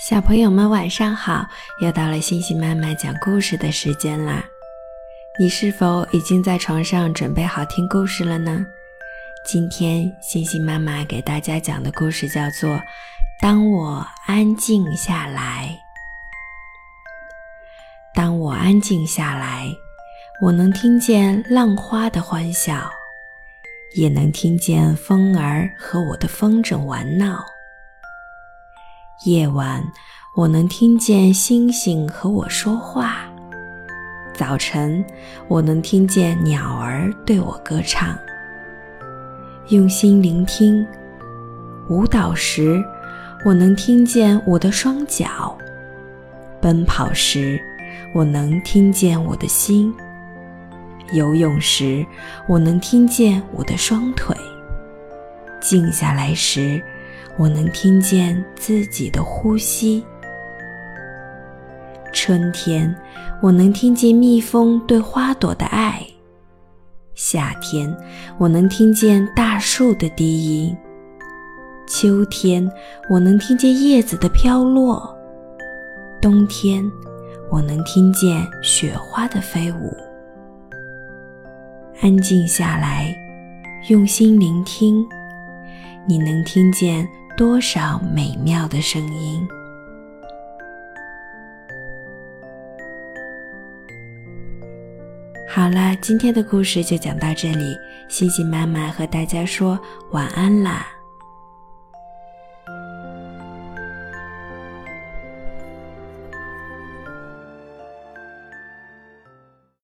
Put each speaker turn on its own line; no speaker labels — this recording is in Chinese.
小朋友们晚上好，又到了星星妈妈讲故事的时间啦！你是否已经在床上准备好听故事了呢？今天星星妈妈给大家讲的故事叫做《当我安静下来》。当我安静下来，我能听见浪花的欢笑，也能听见风儿和我的风筝玩闹。夜晚，我能听见星星和我说话；早晨，我能听见鸟儿对我歌唱。用心聆听，舞蹈时，我能听见我的双脚；奔跑时，我能听见我的心；游泳时，我能听见我的双腿；静下来时，我能听见自己的呼吸。春天，我能听见蜜蜂对花朵的爱；夏天，我能听见大树的低音；秋天，我能听见叶子的飘落；冬天，我能听见雪花的飞舞。安静下来，用心聆听，你能听见。多少美妙的声音！好了，今天的故事就讲到这里，星星妈妈和大家说晚安啦。